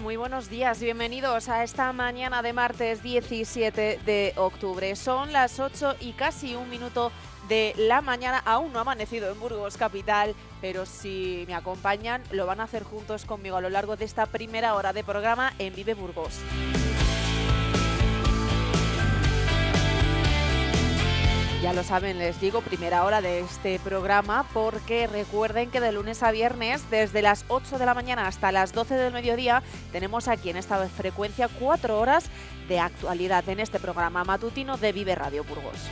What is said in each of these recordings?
Muy buenos días, bienvenidos a esta mañana de martes 17 de octubre. Son las 8 y casi un minuto de la mañana. Aún no ha amanecido en Burgos Capital, pero si me acompañan lo van a hacer juntos conmigo a lo largo de esta primera hora de programa en Vive Burgos. Ya lo saben, les digo, primera hora de este programa porque recuerden que de lunes a viernes, desde las 8 de la mañana hasta las 12 del mediodía, tenemos aquí en esta frecuencia cuatro horas de actualidad en este programa matutino de Vive Radio Burgos.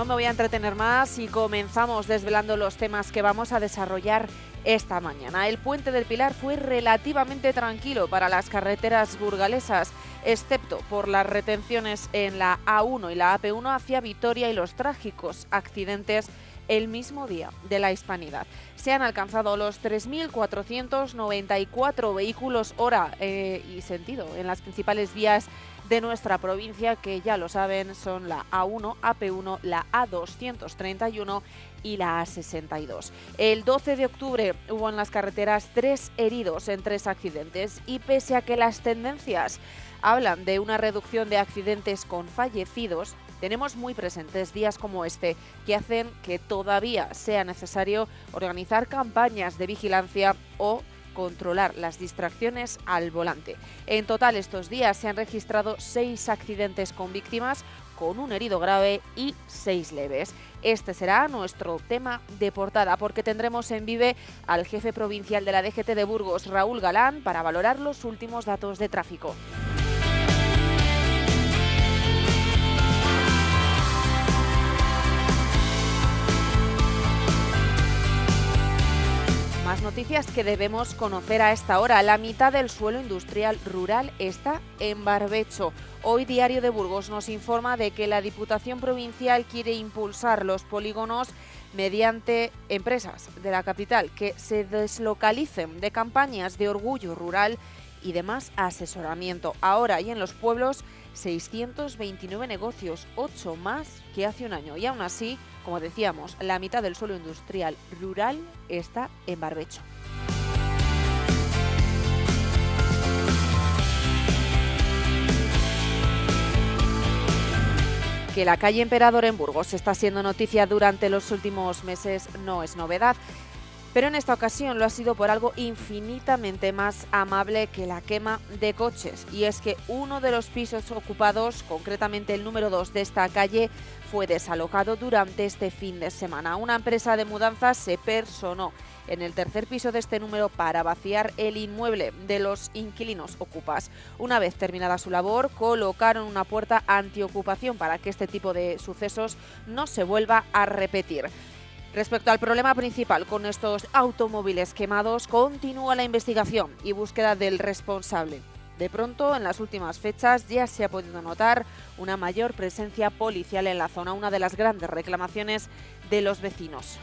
No me voy a entretener más y comenzamos desvelando los temas que vamos a desarrollar esta mañana. El puente del Pilar fue relativamente tranquilo para las carreteras burgalesas, excepto por las retenciones en la A1 y la AP1 hacia Vitoria y los trágicos accidentes el mismo día de la hispanidad. Se han alcanzado los 3.494 vehículos hora eh, y sentido en las principales vías de nuestra provincia, que ya lo saben, son la A1, AP1, la A231 y la A62. El 12 de octubre hubo en las carreteras tres heridos en tres accidentes y pese a que las tendencias hablan de una reducción de accidentes con fallecidos, tenemos muy presentes días como este que hacen que todavía sea necesario organizar campañas de vigilancia o controlar las distracciones al volante. En total estos días se han registrado seis accidentes con víctimas, con un herido grave y seis leves. Este será nuestro tema de portada porque tendremos en vive al jefe provincial de la DGT de Burgos, Raúl Galán, para valorar los últimos datos de tráfico. Más noticias que debemos conocer a esta hora. La mitad del suelo industrial rural está en barbecho. Hoy Diario de Burgos nos informa de que la Diputación Provincial quiere impulsar los polígonos mediante empresas de la capital que se deslocalicen de campañas de orgullo rural y demás asesoramiento. Ahora y en los pueblos 629 negocios, 8 más que hace un año. Y aún así, como decíamos, la mitad del suelo industrial rural está en barbecho. Que la calle Emperador en Burgos está siendo noticia durante los últimos meses no es novedad. Pero en esta ocasión lo ha sido por algo infinitamente más amable que la quema de coches. Y es que uno de los pisos ocupados, concretamente el número 2 de esta calle, fue desalojado durante este fin de semana. Una empresa de mudanzas se personó en el tercer piso de este número para vaciar el inmueble de los inquilinos ocupas. Una vez terminada su labor, colocaron una puerta antiocupación para que este tipo de sucesos no se vuelva a repetir. Respecto al problema principal con estos automóviles quemados, continúa la investigación y búsqueda del responsable. De pronto, en las últimas fechas ya se ha podido notar una mayor presencia policial en la zona, una de las grandes reclamaciones de los vecinos.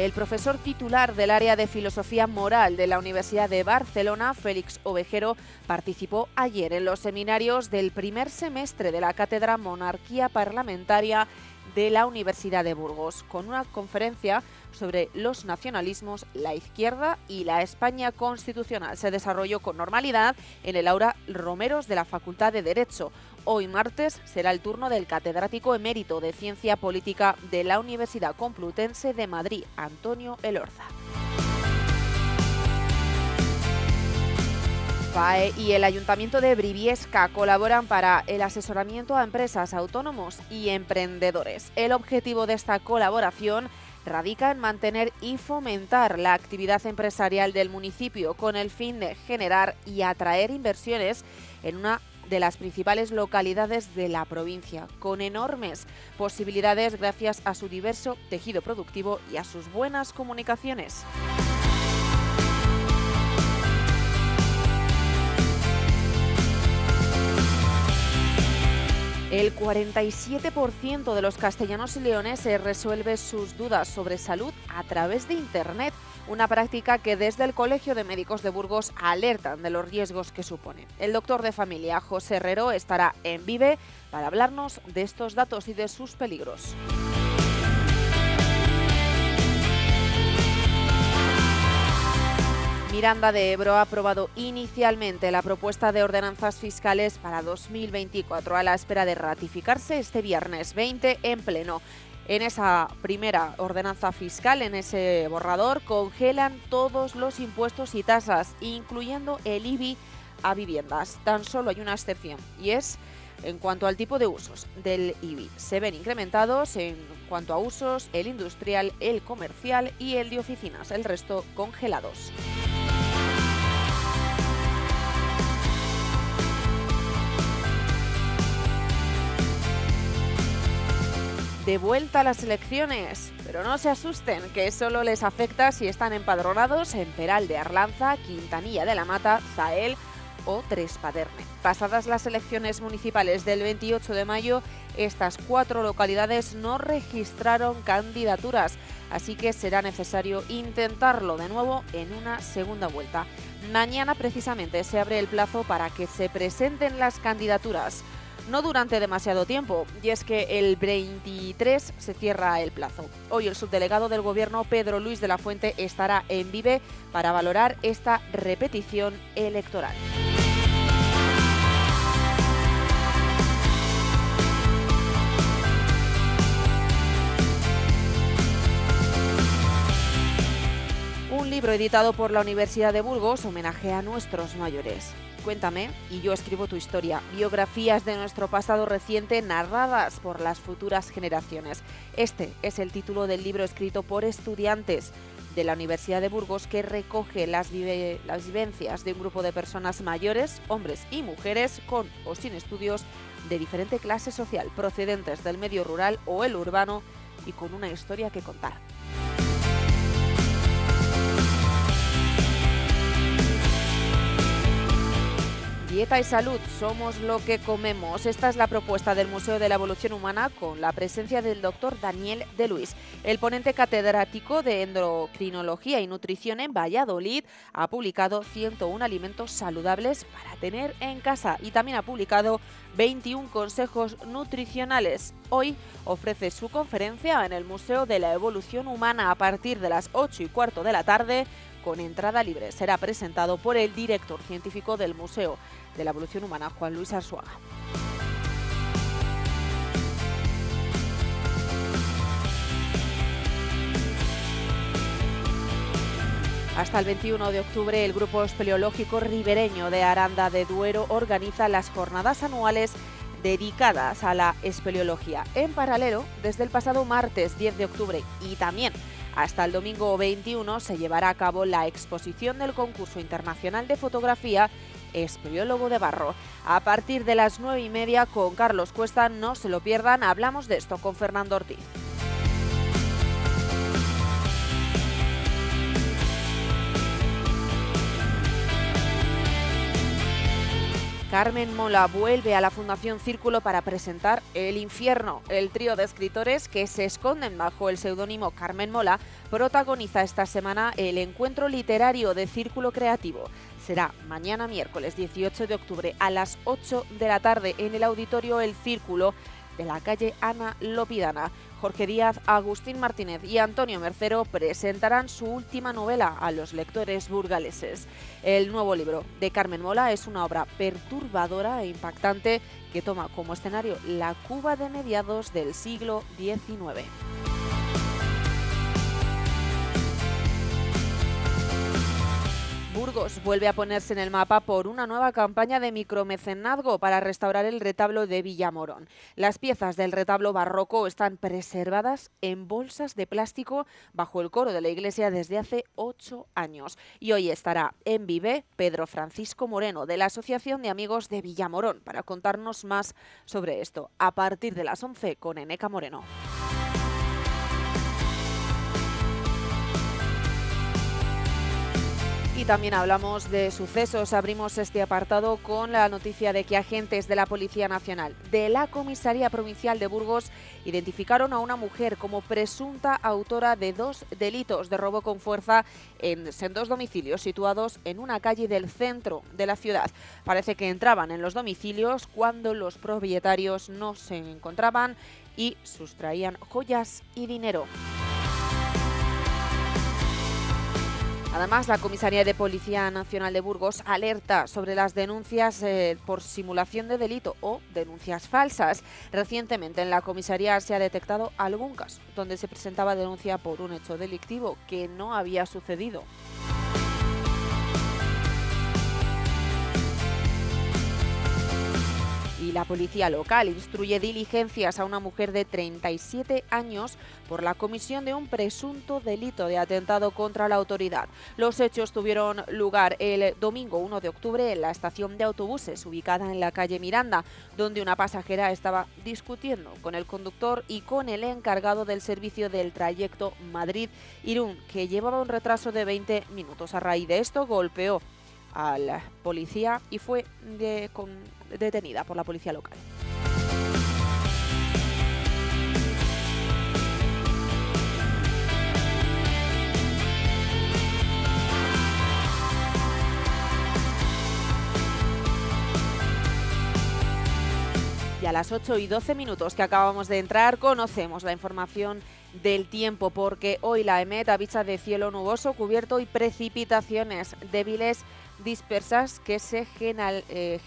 El profesor titular del área de Filosofía Moral de la Universidad de Barcelona, Félix Ovejero, participó ayer en los seminarios del primer semestre de la Cátedra Monarquía Parlamentaria de la Universidad de Burgos, con una conferencia sobre los nacionalismos, la izquierda y la España constitucional. Se desarrolló con normalidad en el aula Romeros de la Facultad de Derecho. Hoy martes será el turno del catedrático emérito de Ciencia Política de la Universidad Complutense de Madrid, Antonio Elorza. FAE y el Ayuntamiento de Briviesca colaboran para el asesoramiento a empresas, autónomos y emprendedores. El objetivo de esta colaboración radica en mantener y fomentar la actividad empresarial del municipio con el fin de generar y atraer inversiones en una de las principales localidades de la provincia, con enormes posibilidades gracias a su diverso tejido productivo y a sus buenas comunicaciones. El 47% de los castellanos y leoneses resuelve sus dudas sobre salud a través de Internet, una práctica que desde el Colegio de Médicos de Burgos alertan de los riesgos que supone. El doctor de familia José Herrero estará en Vive para hablarnos de estos datos y de sus peligros. Miranda de Ebro ha aprobado inicialmente la propuesta de ordenanzas fiscales para 2024 a la espera de ratificarse este viernes 20 en pleno. En esa primera ordenanza fiscal, en ese borrador, congelan todos los impuestos y tasas, incluyendo el IBI a viviendas. Tan solo hay una excepción y es en cuanto al tipo de usos del IBI. Se ven incrementados en cuanto a usos el industrial, el comercial y el de oficinas, el resto congelados. De vuelta a las elecciones. Pero no se asusten, que solo les afecta si están empadronados en Peral de Arlanza, Quintanilla de la Mata, Zael o Trespaderne. Pasadas las elecciones municipales del 28 de mayo, estas cuatro localidades no registraron candidaturas, así que será necesario intentarlo de nuevo en una segunda vuelta. Mañana precisamente se abre el plazo para que se presenten las candidaturas no durante demasiado tiempo, y es que el 23 se cierra el plazo. Hoy el subdelegado del Gobierno, Pedro Luis de la Fuente, estará en Vive para valorar esta repetición electoral. Un libro editado por la Universidad de Burgos homenaje a nuestros mayores. Cuéntame y yo escribo tu historia. Biografías de nuestro pasado reciente narradas por las futuras generaciones. Este es el título del libro escrito por estudiantes de la Universidad de Burgos que recoge las, vivencias de un grupo de personas mayores, hombres y mujeres, con o sin estudios de diferente clase social, procedentes del medio rural o el urbano y con una historia que contar. Dieta y salud, somos lo que comemos. Esta es la propuesta del Museo de la Evolución Humana con la presencia del doctor Daniel de Luis. El ponente catedrático de endocrinología y nutrición en Valladolid ha publicado 101 alimentos saludables para tener en casa y también ha publicado 21 consejos nutricionales. Hoy ofrece su conferencia en el Museo de la Evolución Humana a partir de las 8 y cuarto de la tarde con entrada libre. Será presentado por el director científico del Museo de la Evolución Humana, Juan Luis Arzuaga. Hasta el 21 de octubre, el Grupo Espeleológico Ribereño de Aranda de Duero organiza las jornadas anuales dedicadas a la espeleología. En paralelo, desde el pasado martes 10 de octubre y también hasta el domingo 21 se llevará a cabo la exposición del concurso internacional de fotografía Espeleólogo de Barro. A partir de las nueve y media con Carlos Cuesta, no se lo pierdan, hablamos de esto con Fernando Ortiz. Carmen Mola vuelve a la Fundación Círculo para presentar El Infierno. El trío de escritores que se esconden bajo el seudónimo Carmen Mola protagoniza esta semana el encuentro literario de Círculo Creativo. Será mañana miércoles 18 de octubre a las 8 de la tarde en el auditorio El Círculo de la calle Ana Lopidana. Jorge Díaz, Agustín Martínez y Antonio Mercero presentarán su última novela a los lectores burgaleses. El nuevo libro de Carmen Mola es una obra perturbadora e impactante que toma como escenario la Cuba de mediados del siglo XIX. Burgos vuelve a ponerse en el mapa por una nueva campaña de micromecenazgo para restaurar el retablo de Villamorón. Las piezas del retablo barroco están preservadas en bolsas de plástico bajo el coro de la iglesia desde hace ocho años. Y hoy estará en Vive Pedro Francisco Moreno de la Asociación de Amigos de Villamorón para contarnos más sobre esto a partir de las 11 con Eneca Moreno. Y también hablamos de sucesos. Abrimos este apartado con la noticia de que agentes de la Policía Nacional de la Comisaría Provincial de Burgos identificaron a una mujer como presunta autora de dos delitos de robo con fuerza en, dos domicilios situados en una calle del centro de la ciudad. Parece que entraban en los domicilios cuando los propietarios no se encontraban y sustraían joyas y dinero. Además, la Comisaría de Policía Nacional de Burgos alerta sobre las denuncias eh, por simulación de delito o denuncias falsas. Recientemente en la comisaría se ha detectado algún caso donde se presentaba denuncia por un hecho delictivo que no había sucedido. La policía local instruye diligencias a una mujer de 37 años por la comisión de un presunto delito de atentado contra la autoridad. Los hechos tuvieron lugar el domingo 1 de octubre en la estación de autobuses ubicada en la calle Miranda, donde una pasajera estaba discutiendo con el conductor y con el encargado del servicio del trayecto Madrid-Irún, que llevaba un retraso de 20 minutos. A raíz de esto golpeó a la policía y fue detenida por la policía local. Y a las 8 y 12 minutos que acabamos de entrar conocemos la información del tiempo porque hoy la EMET avisa de cielo nuboso, cubierto y precipitaciones débiles dispersas que se eh,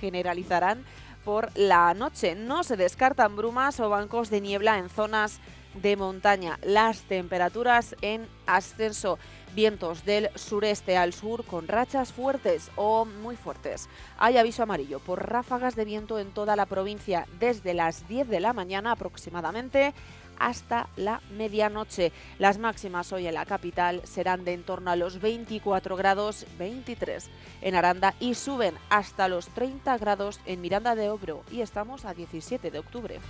generalizarán por la noche. No se descartan brumas o bancos de niebla en zonas de montaña. Las temperaturas en ascenso. Vientos del sureste al sur con rachas fuertes o muy fuertes. Hay aviso amarillo por ráfagas de viento en toda la provincia desde las 10 de la mañana aproximadamente hasta la medianoche. Las máximas hoy en la capital serán de en torno a los 24 grados 23 en Aranda y suben hasta los 30 grados en Miranda de Obro y estamos a 17 de octubre.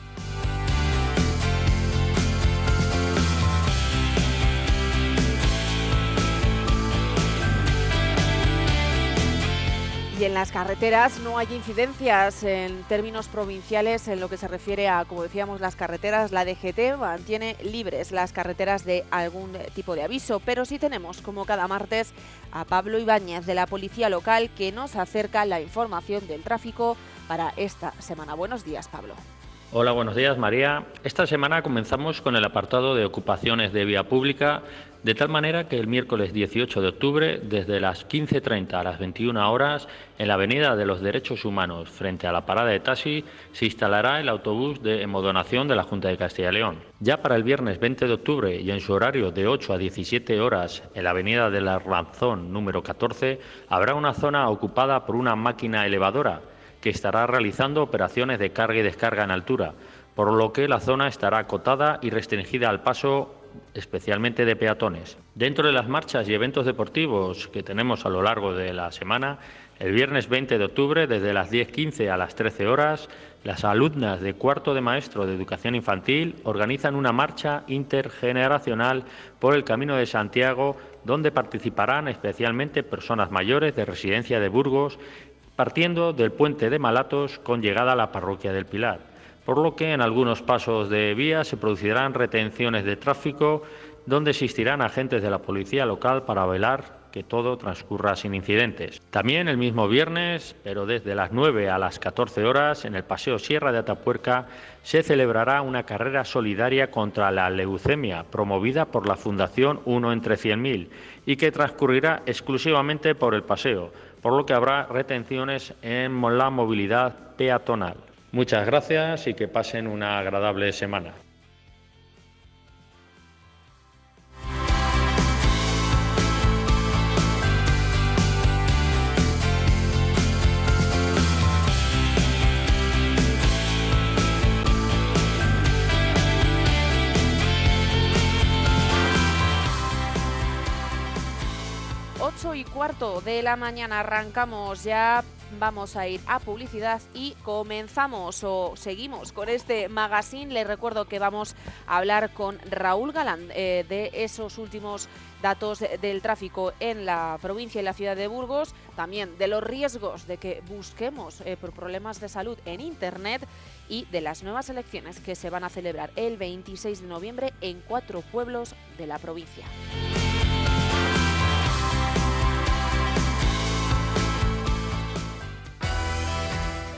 Y en las carreteras no hay incidencias en términos provinciales en lo que se refiere a, como decíamos, las carreteras. La DGT mantiene libres las carreteras de algún tipo de aviso, pero sí tenemos, como cada martes, a Pablo Ibáñez de la Policía Local que nos acerca la información del tráfico para esta semana. Buenos días, Pablo. Hola, buenos días, María. Esta semana comenzamos con el apartado de ocupaciones de vía pública de tal manera que el miércoles 18 de octubre, desde las 15.30 a las 21 horas, en la Avenida de los Derechos Humanos, frente a la parada de taxi, se instalará el autobús de emodonación de la Junta de Castilla y León. Ya para el viernes 20 de octubre y en su horario de 8 a 17 horas, en la Avenida de la Ranzón número 14, habrá una zona ocupada por una máquina elevadora que estará realizando operaciones de carga y descarga en altura, por lo que la zona estará acotada y restringida al paso especialmente de peatones. Dentro de las marchas y eventos deportivos que tenemos a lo largo de la semana, el viernes 20 de octubre, desde las 10.15 a las 13 horas, las alumnas de cuarto de maestro de educación infantil organizan una marcha intergeneracional por el Camino de Santiago, donde participarán especialmente personas mayores de residencia de Burgos, partiendo del puente de Malatos con llegada a la parroquia del Pilar por lo que en algunos pasos de vía se producirán retenciones de tráfico donde existirán agentes de la policía local para velar que todo transcurra sin incidentes. También el mismo viernes, pero desde las 9 a las 14 horas, en el Paseo Sierra de Atapuerca, se celebrará una carrera solidaria contra la leucemia promovida por la Fundación Uno entre 100.000 y que transcurrirá exclusivamente por el paseo, por lo que habrá retenciones en la movilidad peatonal. Muchas gracias y que pasen una agradable semana. 8 y cuarto de la mañana arrancamos ya, vamos a ir a publicidad y comenzamos o seguimos con este magazine. Les recuerdo que vamos a hablar con Raúl Galán eh, de esos últimos datos del tráfico en la provincia y la ciudad de Burgos, también de los riesgos de que busquemos eh, por problemas de salud en Internet y de las nuevas elecciones que se van a celebrar el 26 de noviembre en cuatro pueblos de la provincia.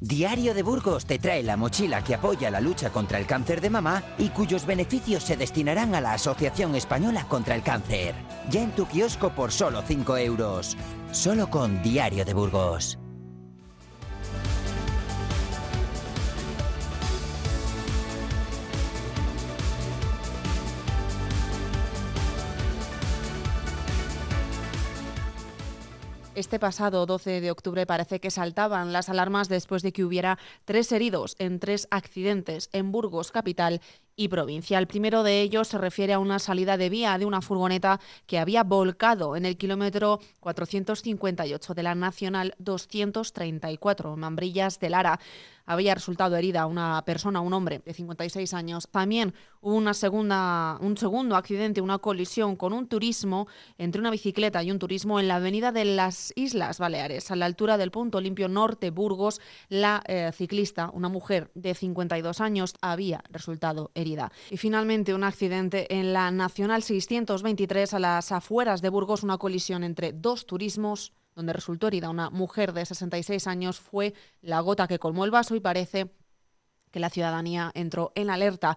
Diario de Burgos te trae la mochila que apoya la lucha contra el cáncer de mamá y cuyos beneficios se destinarán a la Asociación Española contra el Cáncer. Ya en tu kiosco por solo 5 euros. Solo con Diario de Burgos. Este pasado 12 de octubre parece que saltaban las alarmas después de que hubiera tres heridos en tres accidentes en Burgos capital y provincia. El primero de ellos se refiere a una salida de vía de una furgoneta que había volcado en el kilómetro 458 de la Nacional 234, en Mambrillas de Lara había resultado herida una persona, un hombre de 56 años. También hubo una segunda, un segundo accidente, una colisión con un turismo entre una bicicleta y un turismo en la avenida de las Islas Baleares, a la altura del punto limpio norte Burgos. La eh, ciclista, una mujer de 52 años, había resultado herida. Y finalmente un accidente en la Nacional 623 a las afueras de Burgos, una colisión entre dos turismos donde resultó herida una mujer de 66 años, fue la gota que colmó el vaso y parece que la ciudadanía entró en alerta.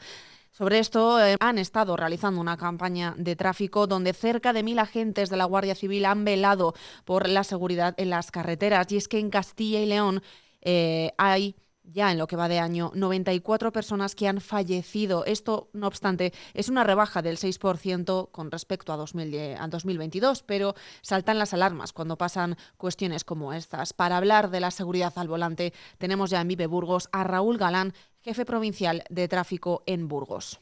Sobre esto eh, han estado realizando una campaña de tráfico donde cerca de mil agentes de la Guardia Civil han velado por la seguridad en las carreteras. Y es que en Castilla y León eh, hay ya en lo que va de año 94 personas que han fallecido. Esto, no obstante, es una rebaja del 6% con respecto a, 2022, pero saltan las alarmas cuando pasan cuestiones como estas. Para hablar de la seguridad al volante, tenemos ya en Vive Burgos a Raúl Galán, jefe provincial de tráfico en Burgos.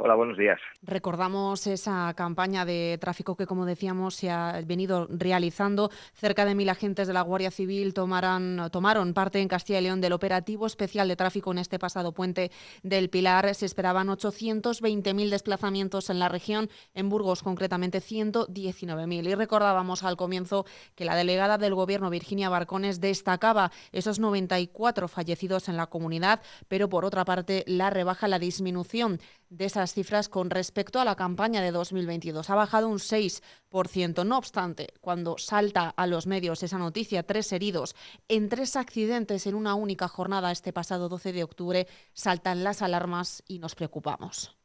Hola, buenos días. Recordamos esa campaña de tráfico que, como decíamos, se ha venido realizando. Cerca de mil agentes de la Guardia Civil tomaron parte en Castilla y León del operativo especial de tráfico en este pasado puente del Pilar. Se esperaban 820.000 desplazamientos en la región, en Burgos concretamente 119.000. Y recordábamos al comienzo que la delegada del Gobierno, Virginia Barcones, destacaba esos 94 fallecidos en la comunidad, pero por otra parte la rebaja, la disminución de esas cifras con respecto a la campaña de 2022. Ha bajado un 6%. No obstante, cuando salta a los medios esa noticia, tres heridos en tres accidentes en una única jornada este pasado 12 de octubre, saltan las alarmas y nos preocupamos.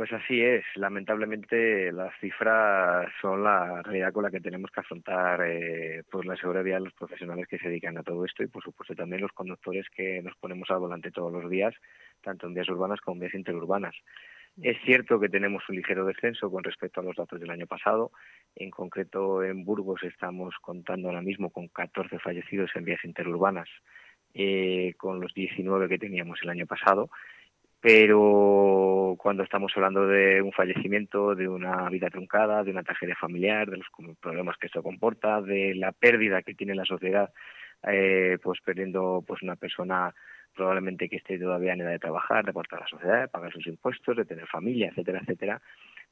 Pues así es, lamentablemente las cifras son la realidad con la que tenemos que afrontar eh, pues la seguridad de los profesionales que se dedican a todo esto y por supuesto también los conductores que nos ponemos al volante todos los días, tanto en vías urbanas como en vías interurbanas. Es cierto que tenemos un ligero descenso con respecto a los datos del año pasado. En concreto, en Burgos estamos contando ahora mismo con 14 fallecidos en vías interurbanas, eh, con los 19 que teníamos el año pasado. Pero cuando estamos hablando de un fallecimiento, de una vida truncada, de una tragedia familiar, de los problemas que esto comporta, de la pérdida que tiene la sociedad, eh, pues perdiendo pues una persona probablemente que esté todavía en edad de trabajar, de aportar a la sociedad, de pagar sus impuestos, de tener familia, etcétera, etcétera,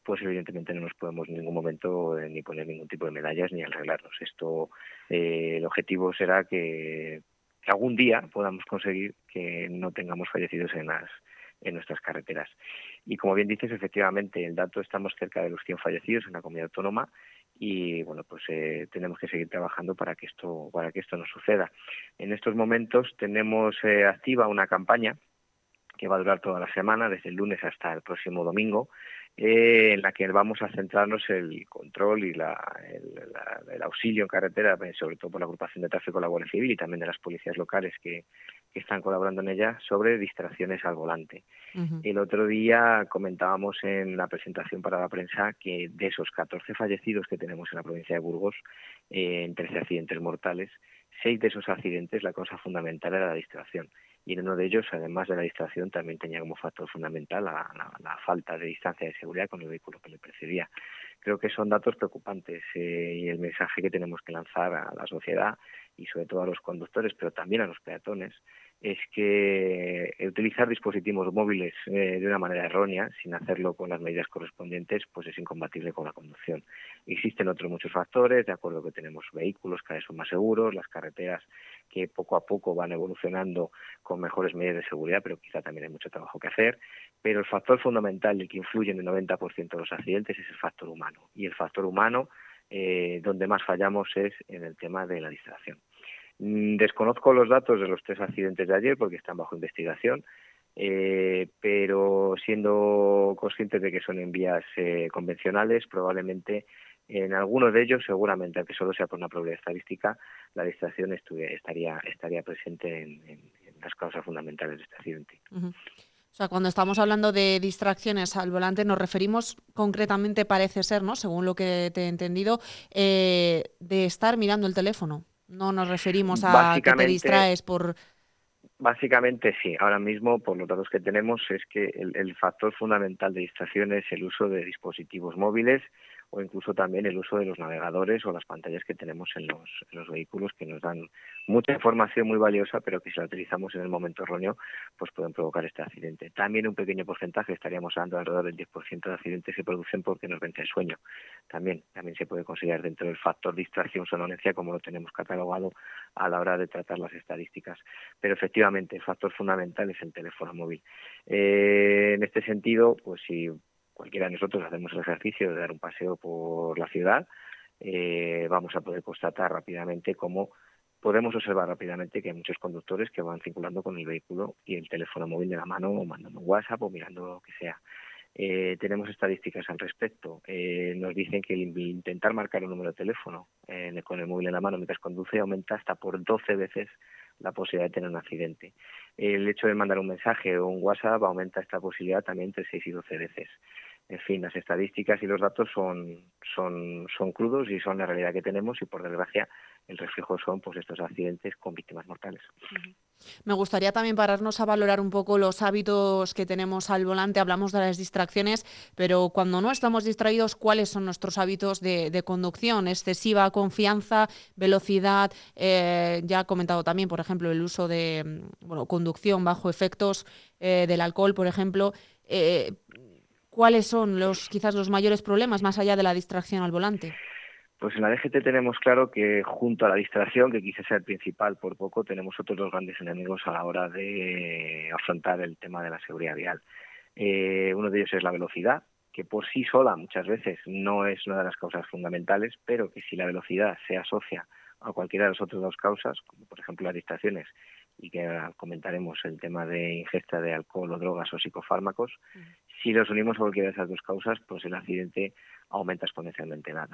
pues evidentemente no nos podemos en ningún momento eh, ni poner ningún tipo de medallas ni arreglarnos. Esto, eh, el objetivo será que, algún día podamos conseguir que no tengamos fallecidos en las en nuestras carreteras. Y como bien dices, efectivamente, el dato estamos cerca de los 100 fallecidos en la comunidad autónoma y bueno pues eh, tenemos que seguir trabajando para que esto para que esto no suceda. En estos momentos tenemos eh, activa una campaña que va a durar toda la semana desde el lunes hasta el próximo domingo eh, en la que vamos a centrarnos el control y la, el, auxilio en carretera, eh, sobre todo por la agrupación de tráfico de la Guardia Civil y también de las policías locales que, están colaborando en ella, sobre distracciones al volante. El otro día comentábamos en la presentación para la prensa que de esos 14 fallecidos que tenemos en la provincia de Burgos, eh, en 13 accidentes mortales, seis de esos accidentes la causa fundamental era la distracción y en uno de ellos, además de la distracción, también tenía como factor fundamental la, falta de distancia de seguridad con el vehículo que le precedía. Creo que son datos preocupantes eh, y el mensaje que tenemos que lanzar a la sociedad y sobre todo a los conductores, pero también a los peatones, es que utilizar dispositivos móviles eh, de una manera errónea, sin hacerlo con las medidas correspondientes, pues es incompatible con la conducción. Existen otros muchos factores, de acuerdo que tenemos vehículos cada vez son más seguros, las carreteras que poco a poco van evolucionando con mejores medidas de seguridad, pero quizá también hay mucho trabajo que hacer. Pero el factor fundamental, que influye en el 90% de los accidentes, es el factor humano. Y el factor humano, eh, donde más fallamos es en el tema de la distracción. Mm, desconozco los datos de los tres accidentes de ayer porque están bajo investigación, eh, pero siendo conscientes de que son en vías eh, convencionales, probablemente en algunos de ellos, seguramente, aunque solo sea por una probabilidad estadística, la distracción estaría, estaría presente en, las causas fundamentales de este accidente. O sea, cuando estamos hablando de distracciones al volante, nos referimos concretamente, parece ser, ¿no? Según lo que te he entendido, eh, de estar mirando el teléfono. No nos referimos a que te distraes por... Básicamente sí. Ahora mismo, por los datos que tenemos, es que el factor fundamental de distracción es el uso de dispositivos móviles o incluso también el uso de los navegadores o las pantallas que tenemos en los, los vehículos que nos dan mucha información muy valiosa, pero que si la utilizamos en el momento erróneo, pues pueden provocar este accidente. También un pequeño porcentaje, estaríamos hablando alrededor del 10% de accidentes se producen porque nos vence el sueño. También, también se puede considerar dentro del factor distracción sonolencia como lo tenemos catalogado a la hora de tratar las estadísticas. Pero efectivamente, el factor fundamental es el teléfono móvil. Eh, en este sentido, pues si cualquiera de nosotros hacemos el ejercicio de dar un paseo por la ciudad, eh, vamos a poder constatar rápidamente cómo podemos observar rápidamente que hay muchos conductores que van circulando con el vehículo y el teléfono móvil de la mano o mandando un WhatsApp o mirando lo que sea. Eh, tenemos estadísticas al respecto. Eh, nos dicen que el intentar marcar un número de teléfono con el móvil en la mano mientras conduce aumenta hasta por 12 veces la posibilidad de tener un accidente. El hecho de mandar un mensaje o un WhatsApp aumenta esta posibilidad también entre 6 y 12 veces en fin, las estadísticas y los datos son, son, son crudos y son la realidad que tenemos y por desgracia el reflejo son pues estos accidentes con víctimas mortales. Me gustaría también pararnos a valorar un poco los hábitos que tenemos al volante. Hablamos de las distracciones, pero cuando no estamos distraídos, ¿cuáles son nuestros hábitos de, conducción? Excesiva confianza, velocidad. Eh, ya he comentado también, por ejemplo, el uso de mm, bueno, conducción bajo efectos eh, del alcohol, por ejemplo. Eh, ¿Cuáles son los quizás los mayores problemas más allá de la distracción al volante? Pues en la DGT tenemos claro que junto a la distracción, que quizás sea el principal por poco, tenemos otros dos grandes enemigos a la hora de afrontar el tema de la seguridad vial. Eh, uno de ellos es la velocidad, que por sí sola muchas veces no es una de las causas fundamentales, pero que si la velocidad se asocia a cualquiera de las otras dos causas, como por ejemplo las distracciones, y que comentaremos el tema de ingesta de alcohol o drogas o psicofármacos, si los unimos a cualquiera de esas dos causas, pues el accidente aumenta exponencialmente la,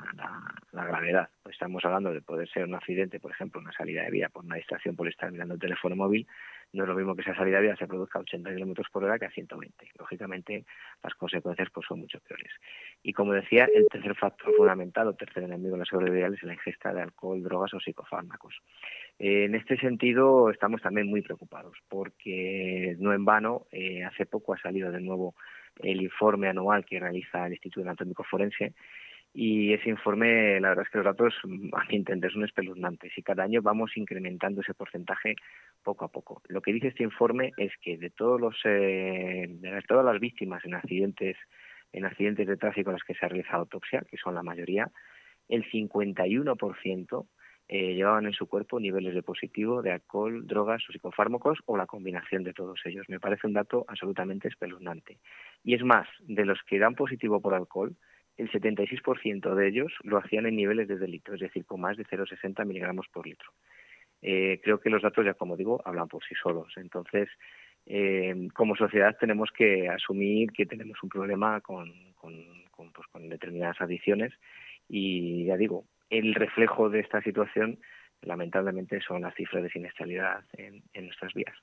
gravedad. Estamos hablando de poder ser un accidente, por ejemplo, una salida de vía por una distracción por estar mirando el teléfono móvil, no es lo mismo que esa salida de vía se produzca a 80 kilómetros por hora que a 120. Lógicamente, las consecuencias pues son mucho peores. Y como decía, el tercer factor fundamental o tercer enemigo de la seguridad vial es la ingesta de alcohol, drogas o psicofármacos. En este sentido, estamos también muy preocupados porque no en vano, eh, hace poco ha salido de nuevo el informe anual que realiza el Instituto Anatómico Forense y ese informe, la verdad es que los datos, a mi entender, son espeluznantes y cada año vamos incrementando ese porcentaje poco a poco. Lo que dice este informe es que de todos los eh, de todas las víctimas en accidentes en accidentes de tráfico en los que se ha realizado autopsia, que son la mayoría, el 51% eh, llevaban en su cuerpo niveles de positivo de alcohol, drogas o psicofármacos o la combinación de todos ellos. Me parece un dato absolutamente espeluznante. Y es más, de los que dan positivo por alcohol, el 76% de ellos lo hacían en niveles de delito, es decir, con más de 0,60 miligramos por litro. Eh, creo que los datos, ya como digo, hablan por sí solos. Entonces, eh, como sociedad tenemos que asumir que tenemos un problema con, con, pues, con determinadas adicciones y, ya digo, el reflejo de esta situación lamentablemente son las cifras de siniestralidad en, nuestras vías.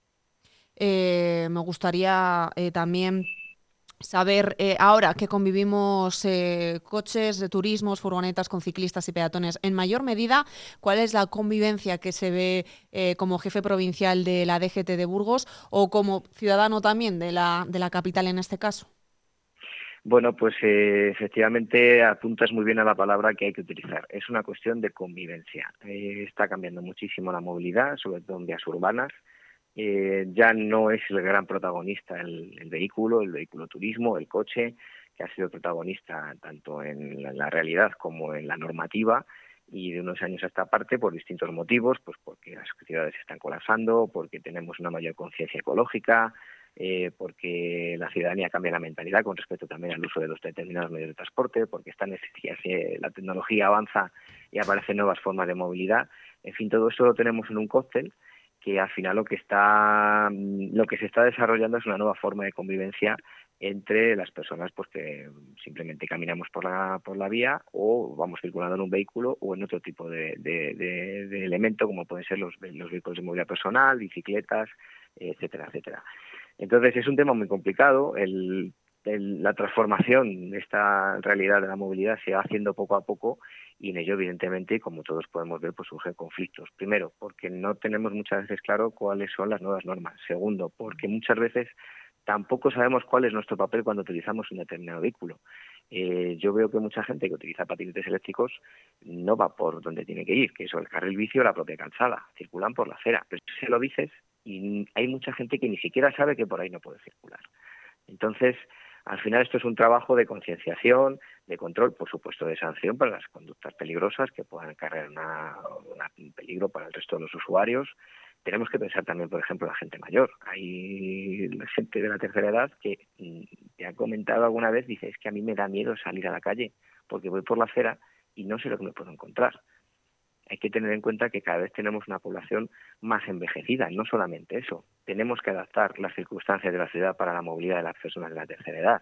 Eh, me gustaría también saber eh, ahora que convivimos eh, coches de turismos, furgonetas con ciclistas y peatones, en mayor medida, ¿cuál es la convivencia que se ve eh, como jefe provincial de la DGT de Burgos o como ciudadano también de la, de la capital en este caso? Bueno, pues efectivamente apuntas muy bien a la palabra que hay que utilizar. Es una cuestión de convivencia. está cambiando muchísimo la movilidad, sobre todo en vías urbanas eh, ya no es el gran protagonista el, vehículo, el vehículo turismo, el coche, que ha sido protagonista tanto en la, realidad como en la normativa y de unos años a esta parte por distintos motivos, pues porque las ciudades están colapsando, porque tenemos una mayor conciencia ecológica, eh, porque la ciudadanía cambia la mentalidad con respecto también al uso de los determinados medios de transporte, porque necesidad, la tecnología avanza y aparecen nuevas formas de movilidad. En fin, todo eso lo tenemos en un cóctel que al final lo que está mm, lo que se está desarrollando es una nueva forma de convivencia entre las personas pues que simplemente caminamos por la por la vía o vamos circulando en un vehículo o en otro tipo de, de, elemento como pueden ser los, los vehículos de movilidad personal bicicletas etcétera etcétera entonces es un tema muy complicado la transformación de esta realidad de la movilidad se va haciendo poco a poco y en ello, evidentemente, como todos podemos ver, pues surgen conflictos. Primero, porque no tenemos muchas veces claro cuáles son las nuevas normas. Segundo, porque muchas veces tampoco sabemos cuál es nuestro papel cuando utilizamos un determinado vehículo. Eh, yo veo que mucha gente que utiliza patinetes eléctricos no va por donde tiene que ir, que es el carril vicio o la propia calzada, circulan por la acera. Pero se lo dices y hay mucha gente que ni siquiera sabe que por ahí no puede circular. Entonces, al final esto es un trabajo de concienciación, de control, por supuesto de sanción para las conductas peligrosas que puedan cargar un peligro para el resto de los usuarios. Tenemos que pensar también, por ejemplo, la gente mayor. Hay gente de la tercera edad que mm, te ha comentado alguna vez, dice, es que a mí me da miedo salir a la calle porque voy por la acera y no sé lo que me puedo encontrar hay que tener en cuenta que cada vez tenemos una población más envejecida, no solamente eso, tenemos que adaptar las circunstancias de la ciudad para la movilidad de las personas de la tercera edad.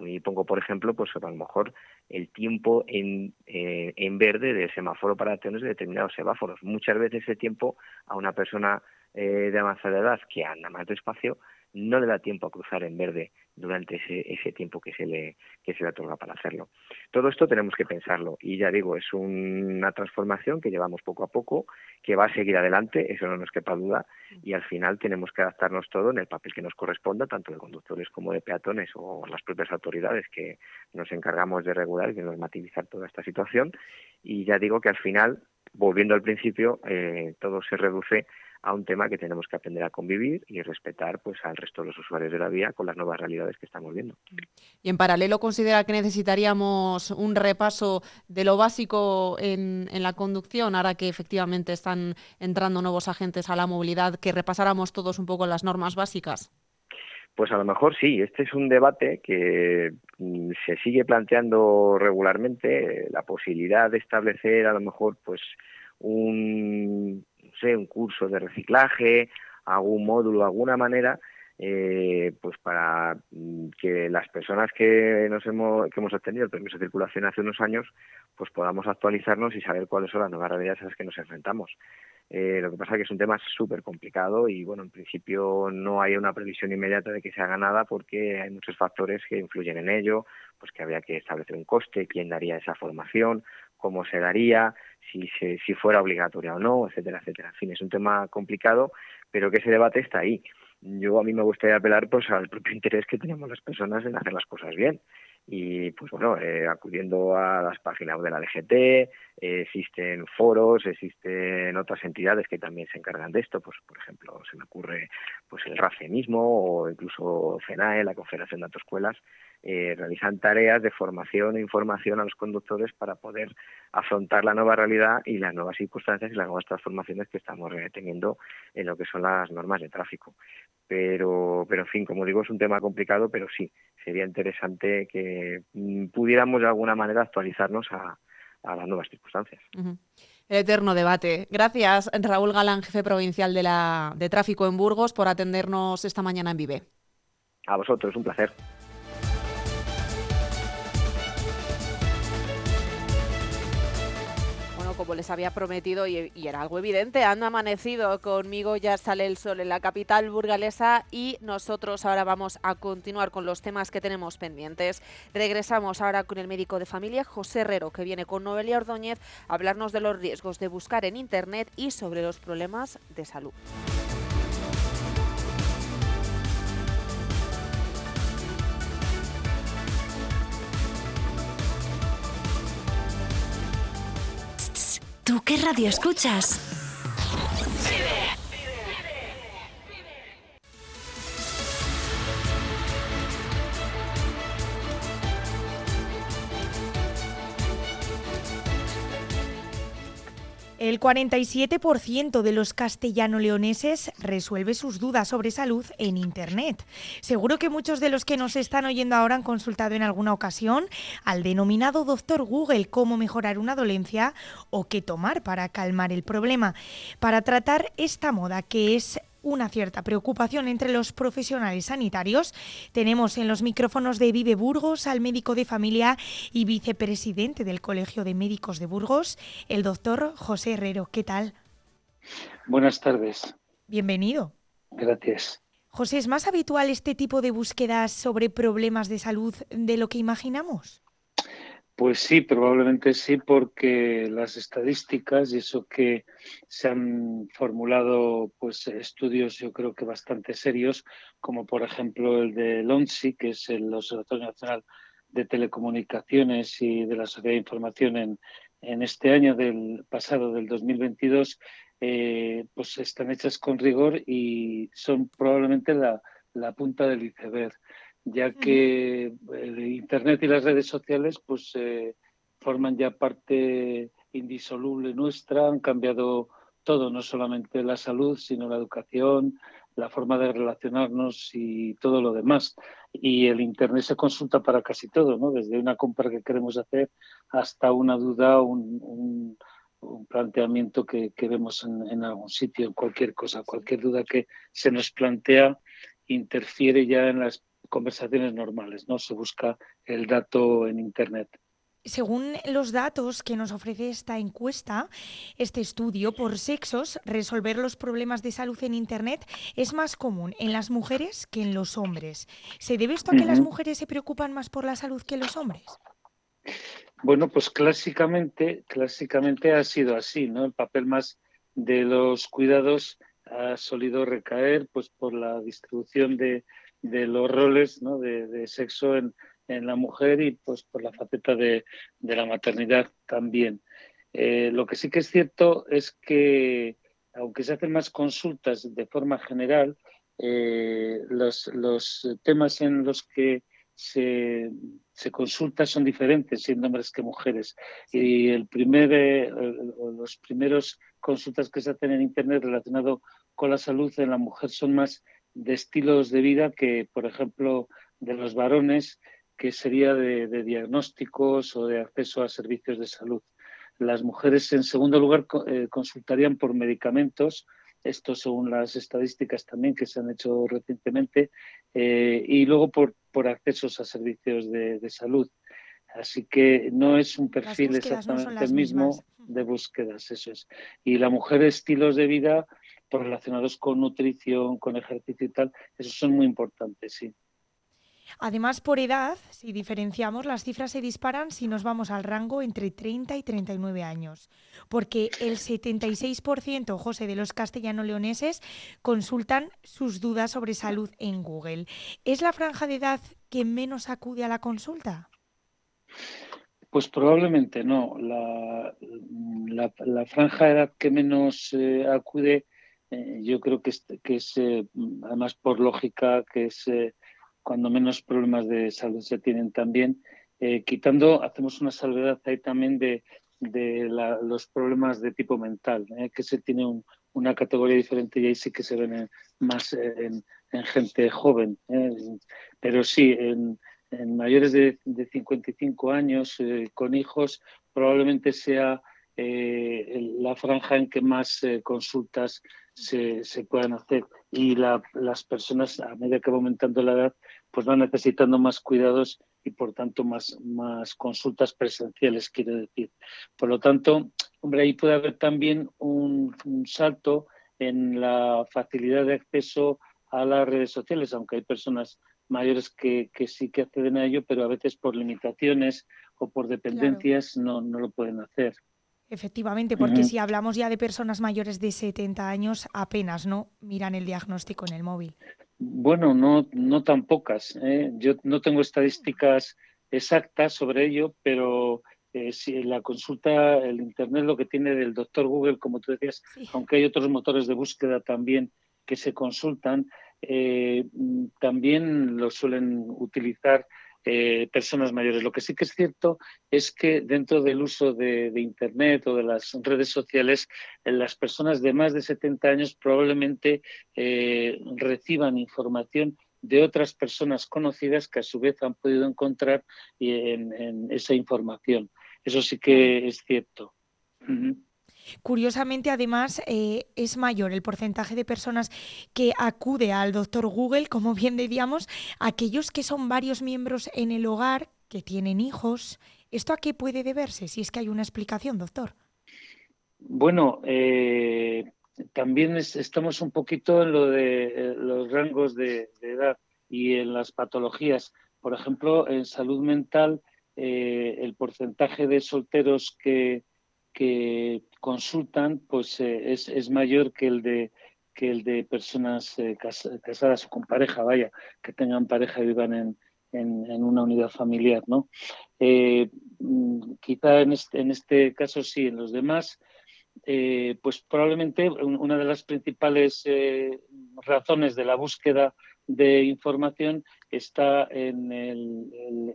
Y pongo, por ejemplo, pues a lo mejor el tiempo en, eh, verde del semáforo para tener determinados semáforos. Muchas veces ese tiempo a una persona eh, de avanzada edad que anda más despacio no le da tiempo a cruzar en verde durante ese, ese tiempo que se le que se le otorga para hacerlo. Todo esto tenemos que pensarlo y ya digo, es una transformación que llevamos poco a poco, que va a seguir adelante, eso no nos quepa duda, y al final tenemos que adaptarnos todo en el papel que nos corresponda, tanto de conductores como de peatones o las propias autoridades que nos encargamos de regular y de normativizar toda esta situación. Y ya digo que al final, volviendo al principio, eh, todo se reduce a un tema que tenemos que aprender a convivir y respetar pues al resto de los usuarios de la vía con las nuevas realidades que estamos viendo. Y en paralelo considera que necesitaríamos un repaso de lo básico en, en la conducción, ahora que efectivamente están entrando nuevos agentes a la movilidad, que repasáramos todos un poco las normas básicas. Pues a lo mejor sí, este es un debate que mm, se sigue planteando regularmente, la posibilidad de establecer a lo mejor pues un un curso de reciclaje, algún módulo, alguna manera, eh, pues para mm, que las personas que nos hemos que hemos obtenido el permiso de circulación hace unos años, pues podamos actualizarnos y saber cuáles son las nuevas realidades a las que nos enfrentamos. Eh, lo que pasa es que es un tema súper complicado y, bueno, en principio no hay una previsión inmediata de que se haga nada porque hay muchos factores que influyen en ello, pues que habría que establecer un coste, quién daría esa formación, cómo se daría, si, si fuera obligatoria o no, etcétera, etcétera. En fin, es un tema complicado, pero que ese debate está ahí. Yo a mí me gustaría apelar pues al propio interés que tenemos las personas en hacer las cosas bien y pues bueno, eh, acudiendo a las páginas de la DGT, eh, existen foros, existen otras entidades que también se encargan de esto, pues por ejemplo se me ocurre pues el RACE mismo o incluso CENAE, la Confederación de Autoescuelas, eh, realizan tareas de formación e información a los conductores para poder afrontar la nueva realidad y las nuevas circunstancias y las nuevas transformaciones que estamos teniendo en lo que son las normas de tráfico. pero, pero en fin, como digo, es un tema complicado, pero sí, sería interesante que mm, pudiéramos de alguna manera actualizarnos a, las nuevas circunstancias. El eterno debate. Gracias, Raúl Galán, jefe provincial de, la, de tráfico en Burgos, por atendernos esta mañana en Vive. A vosotros, un placer. Como les había prometido y, era algo evidente, han amanecido conmigo, ya sale el sol en la capital burgalesa y nosotros ahora vamos a continuar con los temas que tenemos pendientes. Regresamos ahora con el médico de familia José Herrero, que viene con Noelia Ordóñez a hablarnos de los riesgos de buscar en Internet y sobre los problemas de salud. ¿Tú qué radio escuchas? El 47% de los castellano-leoneses resuelve sus dudas sobre salud en Internet. Seguro que muchos de los que nos están oyendo ahora han consultado en alguna ocasión al denominado doctor Google cómo mejorar una dolencia o qué tomar para calmar el problema. Para tratar esta moda que es una cierta preocupación entre los profesionales sanitarios. Tenemos en los micrófonos de Vive Burgos al médico de familia y vicepresidente del Colegio de Médicos de Burgos, el doctor José Herrero. ¿Qué tal? Buenas tardes. Bienvenido. Gracias. José, ¿es más habitual este tipo de búsquedas sobre problemas de salud de lo que imaginamos? Pues sí, probablemente sí, porque las estadísticas y eso que se han formulado pues estudios yo creo que bastante serios, como por ejemplo el de LONSI, que es el Observatorio Nacional de Telecomunicaciones y de la Sociedad de Información en, en este año del pasado, del 2022, eh, pues están hechas con rigor y son probablemente la, la punta del iceberg ya que Internet y las redes sociales pues eh, forman ya parte indisoluble nuestra, han cambiado todo, no solamente la salud, sino la educación, la forma de relacionarnos y todo lo demás. Y el Internet se consulta para casi todo, ¿no? Desde una compra que queremos hacer hasta una duda, un, un, planteamiento que, que vemos en, en, algún sitio, en cualquier cosa, cualquier duda que se nos plantea interfiere ya en las conversaciones normales, ¿no? Se busca el dato en Internet. Según los datos que nos ofrece esta encuesta, este estudio por sexos, resolver los problemas de salud en Internet es más común en las mujeres que en los hombres. ¿Se debe esto a que las mujeres se preocupan más por la salud que los hombres? Bueno, pues clásicamente, clásicamente ha sido así, ¿no? El papel más de los cuidados ha solido recaer pues por la distribución de, de los roles ¿no? de, sexo en, en, la mujer y pues por la faceta de, de la maternidad también. Eh, lo que sí que es cierto es que, aunque se hacen más consultas de forma general, eh, los, los, temas en los que se, se, consulta son diferentes, siendo hombres que mujeres. Y el primer, eh, los primeros consultas que se hacen en Internet relacionado con la salud en la mujer son más de estilos de vida que, por ejemplo, de los varones, que sería de, diagnósticos o de acceso a servicios de salud. Las mujeres, en segundo lugar, eh, consultarían por medicamentos, esto según las estadísticas también que se han hecho recientemente, eh, y luego por, por accesos a servicios de, salud. Así que no es un perfil exactamente el mismo de búsquedas, eso es. Y la mujer, estilos de vida, relacionados con nutrición, con ejercicio y tal, esos son muy importantes, sí. Además, por edad, si diferenciamos, las cifras se disparan si nos vamos al rango entre 30 y 39 años, porque el 76%, José, de los castellano-leoneses consultan sus dudas sobre salud en Google. ¿Es la franja de edad que menos acude a la consulta? Pues probablemente no. La, la, franja de edad que menos eh, acude eh, yo creo que es, que es eh, además por lógica, que es eh, cuando menos problemas de salud se tienen también. quitando, hacemos una salvedad ahí también de, de los problemas de tipo mental, que se tiene una categoría diferente y ahí sí que se ven más en, en gente joven. ¿eh? Pero sí, en, mayores de, de, 55 años con hijos probablemente sea la franja en que más consultas se, se, puedan hacer y las personas a medida que va aumentando la edad pues van necesitando más cuidados y por tanto más, más consultas presenciales, quiero decir. Por lo tanto, hombre, ahí puede haber también un, salto en la facilidad de acceso a las redes sociales, aunque hay personas mayores que, que, sí que acceden a ello, pero a veces por limitaciones o por dependencias no, no lo pueden hacer. Efectivamente, porque si hablamos ya de personas mayores de 70 años, apenas no miran el diagnóstico en el móvil. Bueno, no, no tan pocas. ¿eh? Yo no tengo estadísticas exactas sobre ello, pero eh, si la consulta, el Internet lo que tiene del doctor Google, como tú decías, aunque hay otros motores de búsqueda también que se consultan, eh, también lo suelen utilizar eh, personas mayores. Lo que sí que es cierto es que dentro del uso de, Internet o de las redes sociales, eh, las personas de más de 70 años probablemente eh, reciban información de otras personas conocidas que a su vez han podido encontrar en, esa información. Eso sí que es cierto. Curiosamente, además, eh, es mayor el porcentaje de personas que acude al doctor Google, como bien decíamos, aquellos que son varios miembros en el hogar, que tienen hijos. ¿Esto a qué puede deberse? Si es que hay una explicación, doctor. Bueno, eh, también estamos un poquito en lo de eh, los rangos de, edad y en las patologías. Por ejemplo, en salud mental, el porcentaje de solteros que, que consultan pues eh, es, es, mayor que el de que el de personas eh, casadas o con pareja, vaya, que tengan pareja y vivan en, en, una unidad familiar, ¿no? Eh, mm, quizá en este, en este caso sí, en los demás, pues probablemente una de las principales razones de la búsqueda de información está en, el,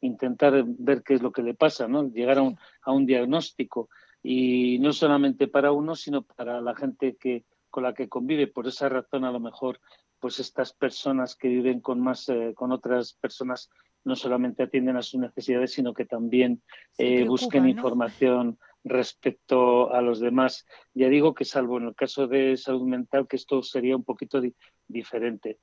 intentar ver qué es lo que le pasa, ¿no? Llegar a un, a un diagnóstico y no solamente para uno, sino para la gente que con la que convive. Por esa razón, a lo mejor, pues estas personas que viven con más, eh, con otras personas, no solamente atienden a sus necesidades, sino que también eh, busquen información respecto a los demás. Ya digo que salvo en el caso de salud mental, que esto sería un poquito diferente.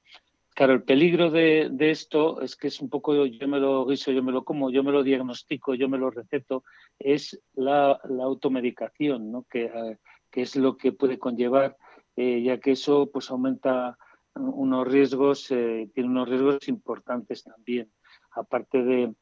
Claro, el peligro de, esto es que es un poco yo me lo guiso, yo me lo como, yo me lo diagnostico, yo me lo receto, es la, automedicación, ¿no? que, eh, que, es lo que puede conllevar, eh, ya que eso pues aumenta unos riesgos, eh, tiene unos riesgos importantes también. Aparte de,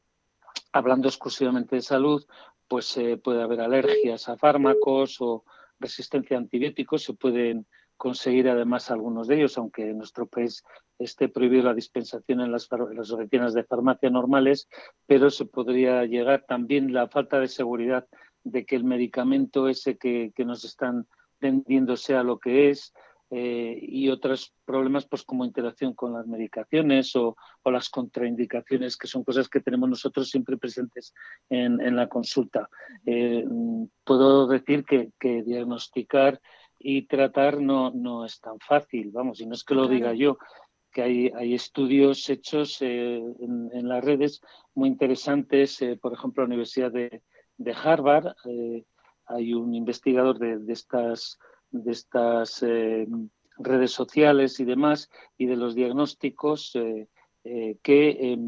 hablando exclusivamente de salud, pues puede haber alergias a fármacos o resistencia a antibióticos, se pueden conseguir además algunos de ellos, aunque en nuestro país esté prohibido la dispensación en las, oficinas de farmacia normales, pero se podría llegar también la falta de seguridad de que el medicamento ese que, nos están vendiendo sea lo que es, eh, y otros problemas pues como interacción con las medicaciones o, las contraindicaciones que son cosas que tenemos nosotros siempre presentes en, la consulta. Eh, puedo decir que, que diagnosticar y tratar no, no es tan fácil, vamos, y no es que lo diga yo, que hay, hay estudios hechos eh, en, las redes muy interesantes, eh, por ejemplo, la Universidad de, Harvard, eh, hay un investigador de, de estas, de estas redes sociales y demás, y de los diagnósticos que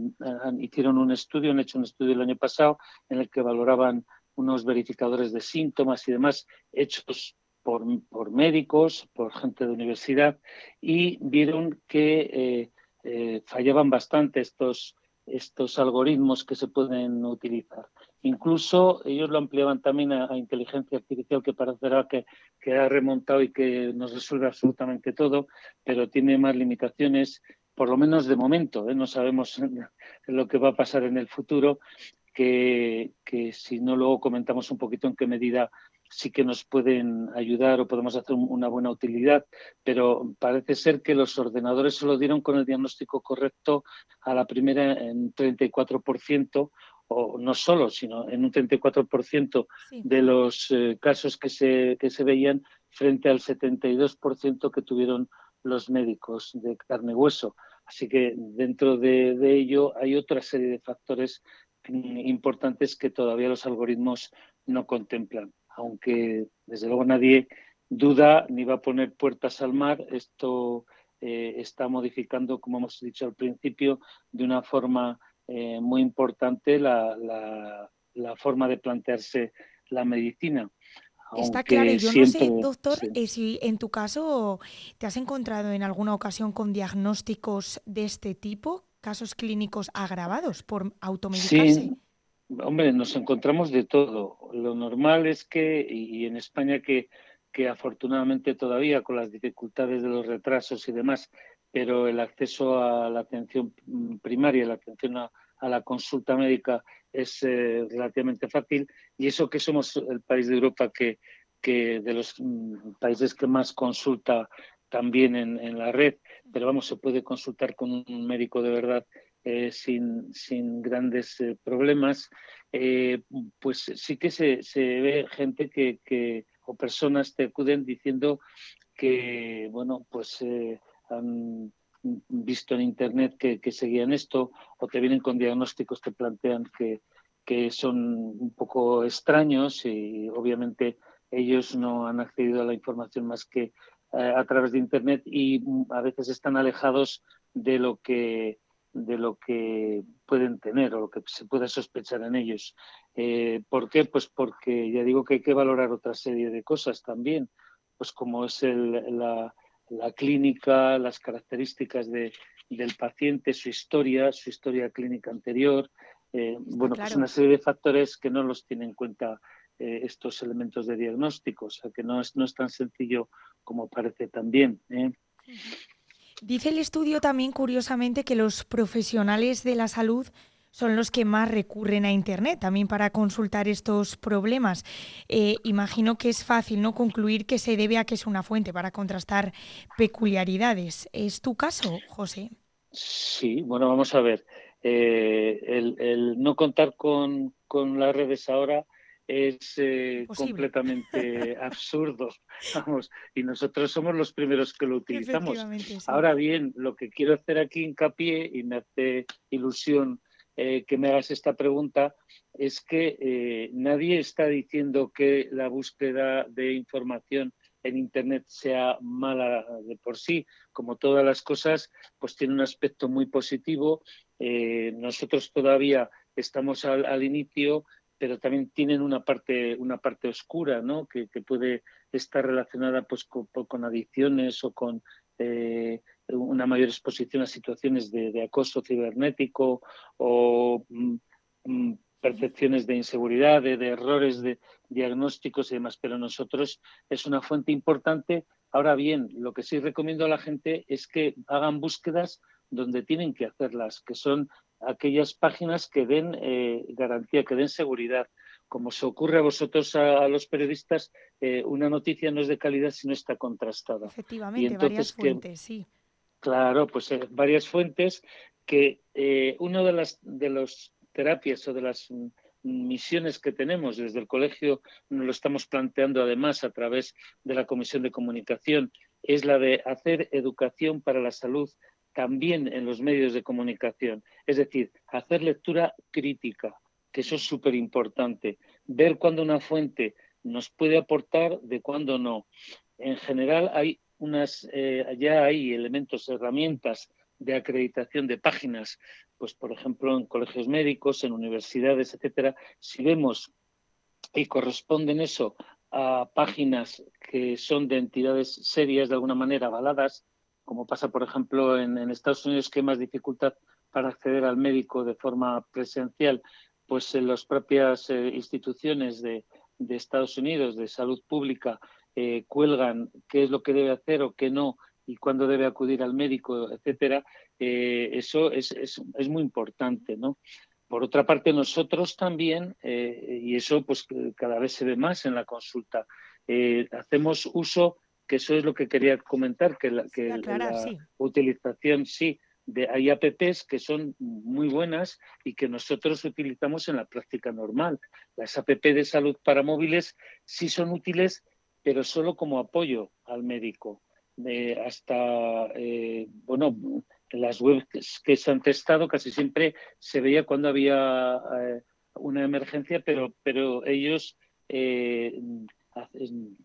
hicieron un estudio, han hecho un estudio el año pasado en el que valoraban unos verificadores de síntomas y demás hechos por, por, médicos, por gente de universidad, y vieron que eh, eh, fallaban bastante estos, estos algoritmos que se pueden utilizar. Incluso ellos lo ampliaban también a, inteligencia artificial, que parecerá que, que, ha remontado y que nos resuelve absolutamente todo, pero tiene más limitaciones, por lo menos de momento. ¿eh? No sabemos lo que va a pasar en el futuro, que, que, si no luego comentamos un poquito en qué medida sí que nos pueden ayudar o podemos hacer una buena utilidad, pero parece ser que los ordenadores se lo dieron con el diagnóstico correcto a la primera en 34%, o no solo, sino en un 34% de los eh, casos que se, que se veían frente al 72% que tuvieron los médicos de carne y hueso. Así que dentro de, ello hay otra serie de factores importantes que todavía los algoritmos no contemplan. Aunque desde luego nadie duda ni va a poner puertas al mar, esto eh, está modificando, como hemos dicho al principio, de una forma eh, muy importante la, la, forma de plantearse la medicina. Está claro, yo no sé, doctor, eh, si en tu caso te has encontrado en alguna ocasión con diagnósticos de este tipo, casos clínicos agravados por automedicarse. Sí, hombre, nos encontramos de todo. Lo normal es que, y en España que, que afortunadamente todavía con las dificultades de los retrasos y demás, pero el acceso a la atención primaria, la atención a, la consulta médica es eh, relativamente fácil y eso que somos el país de Europa que, que de los mm, países que más consulta también en, la red, pero vamos, se puede consultar con un médico de verdad eh, sin, sin, grandes eh, problemas, pues sí que se, se ve gente que, que, o personas te acuden diciendo que, bueno, pues han visto en Internet que, seguían esto o te vienen con diagnósticos que plantean que, que son un poco extraños y obviamente ellos no han accedido a la información más que eh, a través de Internet y a veces están alejados de lo que de lo que pueden tener o lo que se pueda sospechar en ellos. Eh, ¿Por qué? Pues porque ya digo que hay que valorar otra serie de cosas también, pues como es el, la, la clínica, las características de, del paciente, su historia, su historia clínica anterior. Eh, bueno, pues una serie de factores que no los tienen en cuenta eh, estos elementos de diagnóstico, o sea que no es, no es tan sencillo como parece también. Dice el estudio también, curiosamente, que los profesionales de la salud son los que más recurren a Internet también para consultar estos problemas. Eh, imagino que es fácil no concluir que se debe a que es una fuente para contrastar peculiaridades. ¿Es tu caso, José? Sí, bueno, vamos a ver. Eh, el, no contar con, las redes ahora es eh, completamente absurdo. Vamos, y nosotros somos los primeros que lo utilizamos. Ahora bien, lo que quiero hacer aquí hincapié y me hace ilusión eh, que me hagas esta pregunta es que eh, nadie está diciendo que la búsqueda de información en Internet sea mala de por sí. Como todas las cosas, pues tiene un aspecto muy positivo. Eh, nosotros todavía estamos al, inicio, pero también tienen una parte, una parte oscura, ¿no? Que, puede estar relacionada pues, con, con adicciones o con una mayor exposición a situaciones de, acoso cibernético o mm, mm, percepciones de inseguridad, de, errores de diagnósticos y demás, pero nosotros es una fuente importante. Ahora bien, lo que sí recomiendo a la gente es que hagan búsquedas donde tienen que hacerlas, que son aquellas páginas que den eh, garantía, que den seguridad. Como se ocurre a vosotros, a, los periodistas, eh, una noticia no es de calidad si no está contrastada. Efectivamente, varias fuentes, sí. Claro, pues eh, varias fuentes que una de las de las terapias o de las misiones que tenemos desde el colegio, nos lo estamos planteando además a través de la Comisión de Comunicación, es la de hacer educación para la salud también en los medios de comunicación. Es decir, hacer lectura crítica, que eso es súper importante. Ver cuándo una fuente nos puede aportar, de cuándo no. En general hay unas, eh, ya hay elementos, herramientas de acreditación de páginas, pues por ejemplo en colegios médicos, en universidades, etcétera. Si vemos y corresponden eso a páginas que son de entidades serias, de alguna manera avaladas, como pasa, por ejemplo, en, Estados Unidos, que hay más dificultad para acceder al médico de forma presencial, pues en las propias eh, instituciones de, Estados Unidos de salud pública eh, cuelgan qué es lo que debe hacer o qué no y cuándo debe acudir al médico, etcétera, eh, eso es, muy importante, ¿no? Por otra parte, nosotros también, y eso pues cada vez se ve más en la consulta, hacemos uso, que eso es lo que quería comentar, que la, que la utilización, sí, de, hay apps que son muy buenas y que nosotros utilizamos en la práctica normal. Las app de salud para móviles sí son útiles pero solo como apoyo al médico. hasta, bueno, las webs que se han testado casi siempre se veía cuando había una emergencia, pero, pero ellos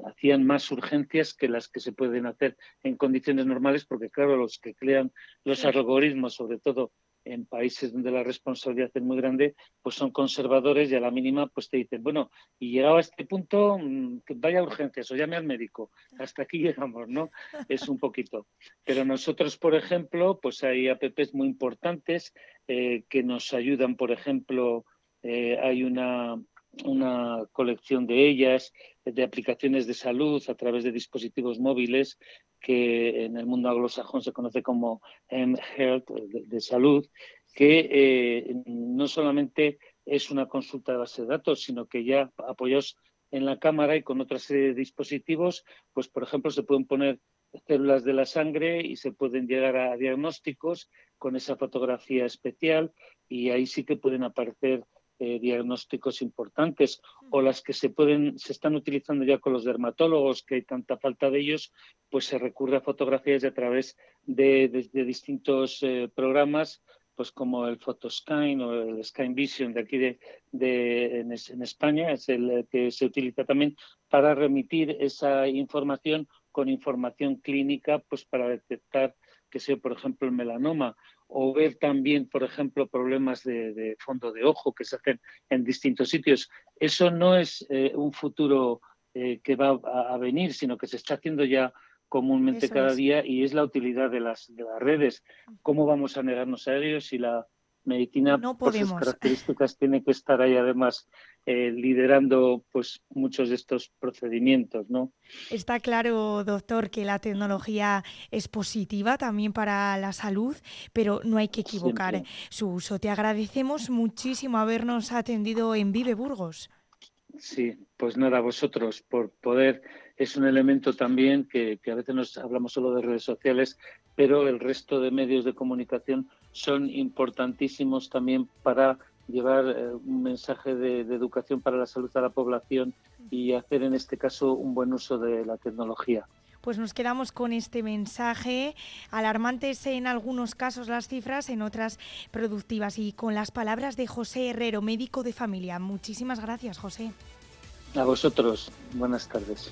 hacían más urgencias que las que se pueden hacer en condiciones normales, porque claro, los que crean los algoritmos, sobre todo en países donde la responsabilidad es muy grande, pues son conservadores y a la mínima pues te dicen, bueno, y llegado a este punto, mm, vaya urgencias o llame al médico. Hasta aquí llegamos, ¿no? Es un poquito. Pero nosotros, por ejemplo, pues hay apps muy importantes eh, que nos ayudan, por ejemplo, eh, hay una una colección de ellas, de aplicaciones de salud a través de dispositivos móviles que en el mundo anglosajón se conoce como M-Health, de, salud, que eh, no solamente es una consulta de base de datos, sino que ya apoyados en la cámara y con otra serie de dispositivos, pues por ejemplo se pueden poner células de la sangre y se pueden llegar a diagnósticos con esa fotografía especial y ahí sí que pueden aparecer eh, diagnósticos importantes o las que se pueden se están utilizando ya con los dermatólogos que hay tanta falta de ellos pues se recurre a fotografías a través de, distintos eh, programas pues como el Photoscan o el Scan Vision de aquí de, de en, en, España es el que se utiliza también para remitir esa información con información clínica pues para detectar que sea por ejemplo el melanoma o ver también, por ejemplo, problemas de, fondo de ojo que se hacen en distintos sitios. Eso no es eh, un futuro eh, que va a, venir, sino que se está haciendo ya comúnmente cada día y es la utilidad de las, de las redes. ¿Cómo vamos a negarnos a ellos si la medicina por sus características tiene que estar ahí además eh, liderando pues muchos de estos procedimientos, ¿no? Está claro, doctor, que la tecnología es positiva también para la salud, pero no hay que equivocar su uso. Te agradecemos muchísimo habernos atendido en Vive Burgos. Sí, pues nada, vosotros por poder es un elemento también que, que, a veces nos hablamos solo de redes sociales, pero el resto de medios de comunicación son importantísimos también para llevar eh, un mensaje de, educación para la salud a la población y hacer en este caso un buen uso de la tecnología. Pues nos quedamos con este mensaje, alarmantes en algunos casos las cifras, en otras productivas y con las palabras de José Herrero, médico de familia. Muchísimas gracias, José. A vosotros, buenas tardes.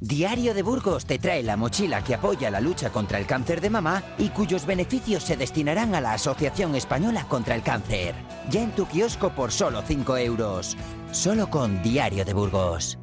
Diario de Burgos te trae la mochila que apoya la lucha contra el cáncer de mama y cuyos beneficios se destinarán a la Asociación Española contra el Cáncer. Ya en tu kiosco por solo 5 euros. Solo con Diario de Burgos.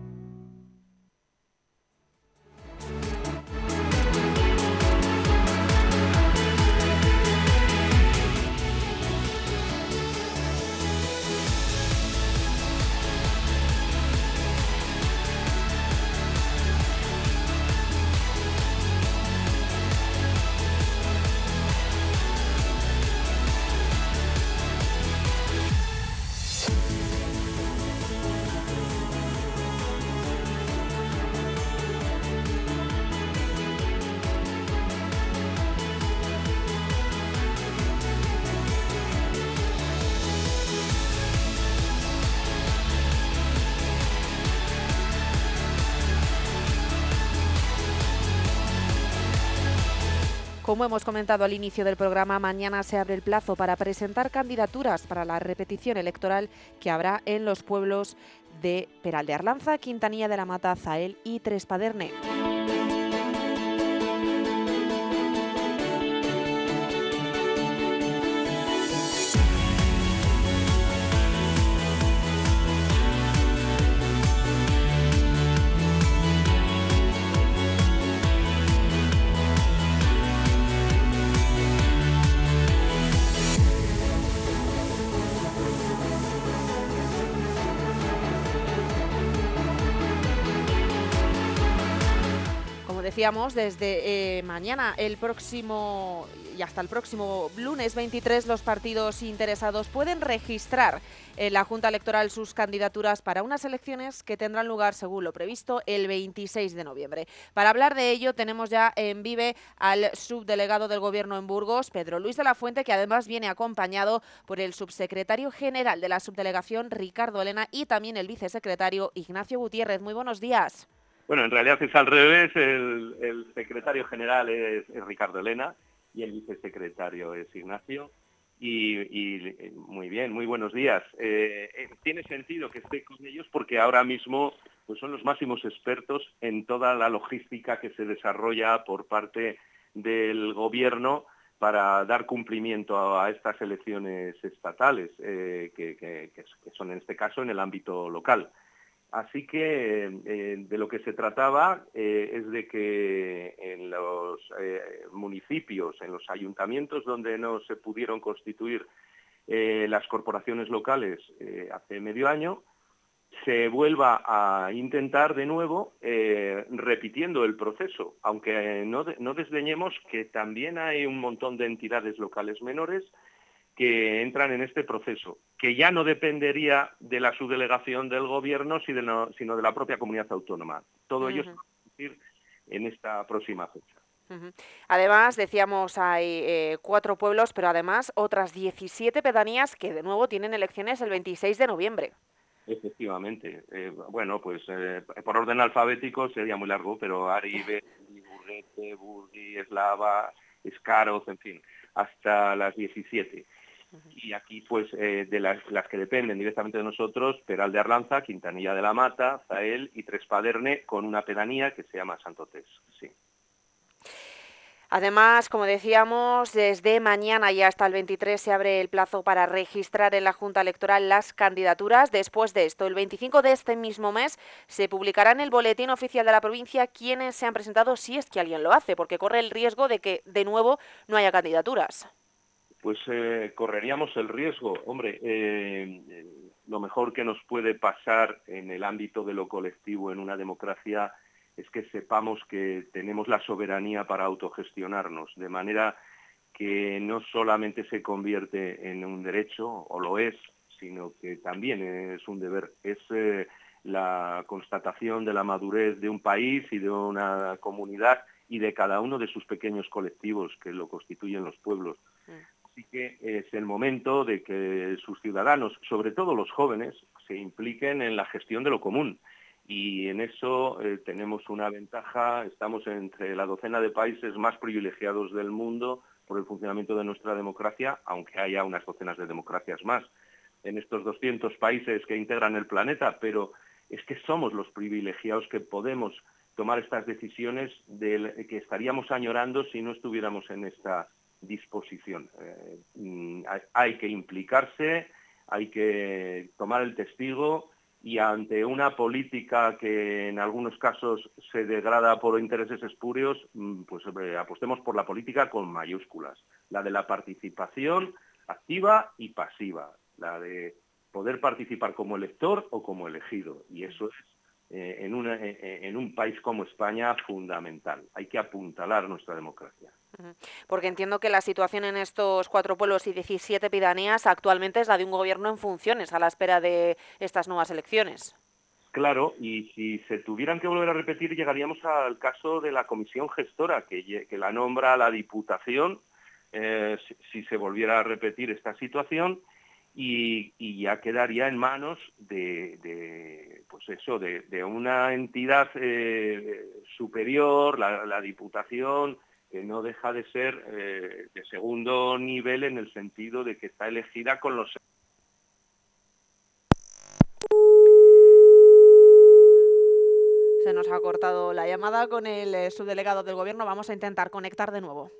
Como hemos comentado al inicio del programa, mañana se abre el plazo para presentar candidaturas para la repetición electoral que habrá en los pueblos de Peral de Arlanza, Quintanilla de la Mata, Zael y Trespaderne. Decíamos, desde eh, mañana, el próximo y hasta el próximo lunes 23, los partidos interesados pueden registrar en la Junta Electoral sus candidaturas para unas elecciones que tendrán lugar, según lo previsto, el 26 de noviembre. Para hablar de ello, tenemos ya en Vive al subdelegado del Gobierno en Burgos, Pedro Luis de la Fuente, que además viene acompañado por el subsecretario general de la subdelegación, Ricardo Elena, y también el vicesecretario Ignacio Gutiérrez. Muy buenos días. Bueno, en realidad es al revés. El, secretario general es, Ricardo Elena y el vicesecretario es Ignacio. Y, muy bien, muy buenos días. Eh, eh, tiene sentido que esté con ellos porque ahora mismo pues son los máximos expertos en toda la logística que se desarrolla por parte del gobierno para dar cumplimiento a, estas elecciones estatales, eh, que son en este caso en el ámbito local. Así que eh, de lo que se trataba eh, es de que en los eh, municipios, en los ayuntamientos donde no se pudieron constituir las corporaciones locales hace medio año, se vuelva a intentar de nuevo repitiendo el proceso, aunque no, no desdeñemos que también hay un montón de entidades locales menores que entran en este proceso, que ya no dependería de la subdelegación del gobierno, sino de la propia comunidad autónoma. Todo ello se va a en esta próxima fecha. Además, decíamos, hay eh, cuatro pueblos, pero además otras 17 pedanías que de nuevo tienen elecciones el 26 de noviembre. Efectivamente. Eh, bueno, pues eh, por orden alfabético sería muy largo, pero Aribe, Burguete, Burgi, Eslava, Escaroz, en fin, hasta las 17 y aquí pues eh, de las, que dependen directamente de nosotros, Peral de Arlanza, Quintanilla de la Mata, Zael y Trespaderne, con una pedanía que se llama Santotés. Sí. Además, como decíamos, desde mañana y hasta el 23 se abre el plazo para registrar en la Junta Electoral las candidaturas. Después de esto, el 25 de este mismo mes, se publicará en el Boletín Oficial de la provincia quienes se han presentado, si es que alguien lo hace, porque corre el riesgo de que, de nuevo, no haya candidaturas pues eh, correríamos el riesgo. Hombre, eh, lo mejor que nos puede pasar en el ámbito de lo colectivo en una democracia es que sepamos que tenemos la soberanía para autogestionarnos, de manera que no solamente se convierte en un derecho, o lo es, sino que también es un deber. Es eh, la constatación de la madurez de un país y de una comunidad y de cada uno de sus pequeños colectivos que lo constituyen los pueblos. Así que es el momento de que sus ciudadanos, sobre todo los jóvenes, se impliquen en la gestión de lo común. Y en eso eh, tenemos una ventaja, estamos entre la docena de países más privilegiados del mundo por el funcionamiento de nuestra democracia, aunque haya unas docenas de democracias más en estos 200 países que integran el planeta, pero es que somos los privilegiados que podemos tomar estas decisiones de que estaríamos añorando si no estuviéramos en esta disposición. Eh, mm, hay que implicarse, hay que tomar el testigo y ante una política que en algunos casos se degrada por intereses espurios, mm, pues apostemos por la política con mayúsculas, la de la participación activa y pasiva, la de poder participar como elector o como elegido. Y eso es eh, en, en un país como España fundamental. Hay que apuntalar nuestra democracia. Porque entiendo que la situación en estos cuatro pueblos y 17 pidanías actualmente es la de un gobierno en funciones a la espera de estas nuevas elecciones. Claro, y si se tuvieran que volver a repetir, llegaríamos al caso de la comisión gestora, que, la nombra la Diputación, eh, si, se volviera a repetir esta situación, y, ya quedaría en manos de, pues eso, de, una entidad eh, superior, la Diputación, que no deja de ser eh, de segundo nivel en el sentido de que está elegida con los Se nos ha cortado la llamada con el eh, subdelegado del gobierno. Vamos a intentar conectar de nuevo.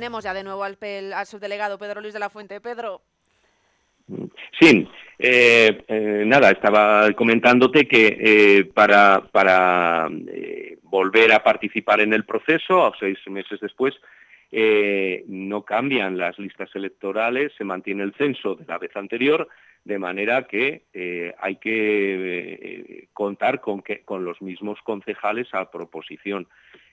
Tenemos ya de nuevo al, al subdelegado Pedro Luis de la Fuente. Pedro. Sí, eh, eh, nada, estaba comentándote que eh, para, para volver a participar en el proceso, a seis meses después, no cambian las listas electorales, se mantiene el censo de la vez anterior, de manera que hay que contar con, que, con los mismos concejales a proposición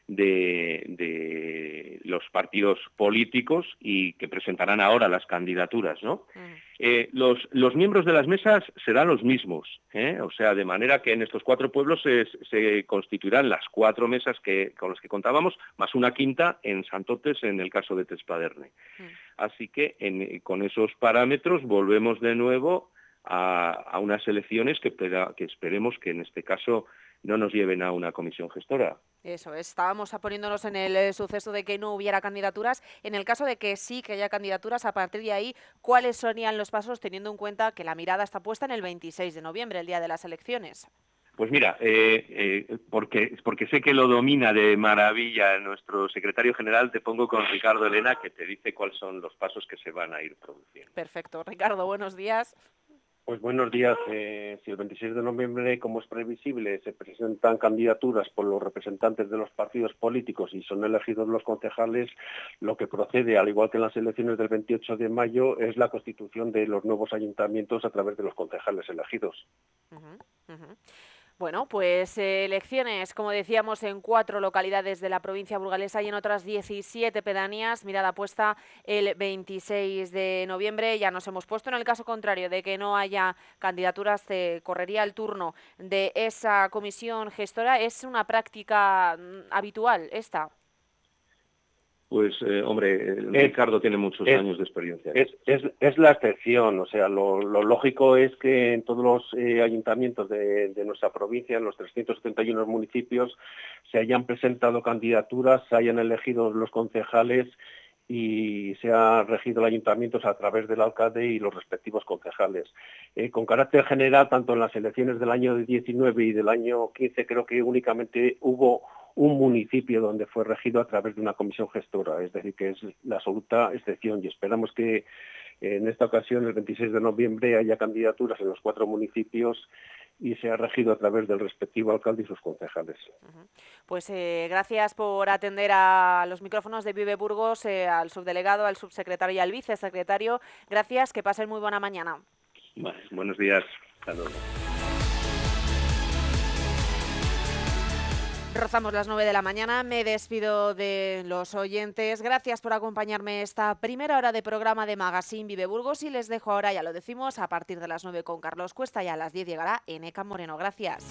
de, los partidos políticos y que presentarán ahora las candidaturas. ¿no? Eh, los, los, miembros de las mesas serán los mismos, ¿eh? o sea, de manera que en estos cuatro pueblos se, constituirán las cuatro mesas que, con las que contábamos, más una quinta en Santotes en el caso de Tespaderne. Así que con esos parámetros volvemos de nuevo a, unas elecciones que, que esperemos que en este caso no nos lleven a una comisión gestora. Eso, estábamos poniéndonos en el eh, suceso de que no hubiera candidaturas. En el caso de que sí que haya candidaturas, a partir de ahí, ¿cuáles serían los pasos teniendo en cuenta que la mirada está puesta en el 26 de noviembre, el día de las elecciones? Pues mira, eh, eh, porque, porque sé que lo domina de maravilla nuestro secretario general, te pongo con Ricardo Elena, que te dice cuáles son los pasos que se van a ir produciendo. Perfecto. Ricardo, buenos días. Pues buenos días. Eh, si el 26 de noviembre, como es previsible, se presentan candidaturas por los representantes de los partidos políticos y son elegidos los concejales, lo que procede, al igual que en las elecciones del 28 de mayo, es la constitución de los nuevos ayuntamientos a través de los concejales elegidos. Bueno, pues eh, elecciones, como decíamos, en cuatro localidades de la provincia burgalesa y en otras 17 pedanías. Mirada puesta el 26 de noviembre. Ya nos hemos puesto en el caso contrario de que no haya candidaturas, se correría el turno de esa comisión gestora. ¿Es una práctica mm, habitual esta? Pues, eh, hombre, Ricardo tiene muchos años de experiencia. Es, es, la excepción, o sea, lo, lógico es que en todos los eh, ayuntamientos de, nuestra provincia, en los 371 municipios, se hayan presentado candidaturas, se hayan elegido los concejales y se ha regido el ayuntamiento a través del alcalde y los respectivos concejales. Eh, con carácter general, tanto en las elecciones del año 19 y del año 15, creo que únicamente hubo un municipio donde fue regido a través de una comisión gestora, es decir, que es la absoluta excepción y esperamos que en esta ocasión, el 26 de noviembre, haya candidaturas en los cuatro municipios y sea regido a través del respectivo alcalde y sus concejales. Pues eh, gracias por atender a los micrófonos de Vive Burgos, eh, al subdelegado, al subsecretario y al vicesecretario. Gracias, que pasen muy buena mañana. buenos días. Rozamos las 9 de la mañana, me despido de los oyentes. Gracias por acompañarme esta primera hora de programa de Magazine Vive Burgos y les dejo ahora, ya lo decimos, a partir de las 9 con Carlos Cuesta y a las 10 llegará Eneca Moreno. Gracias.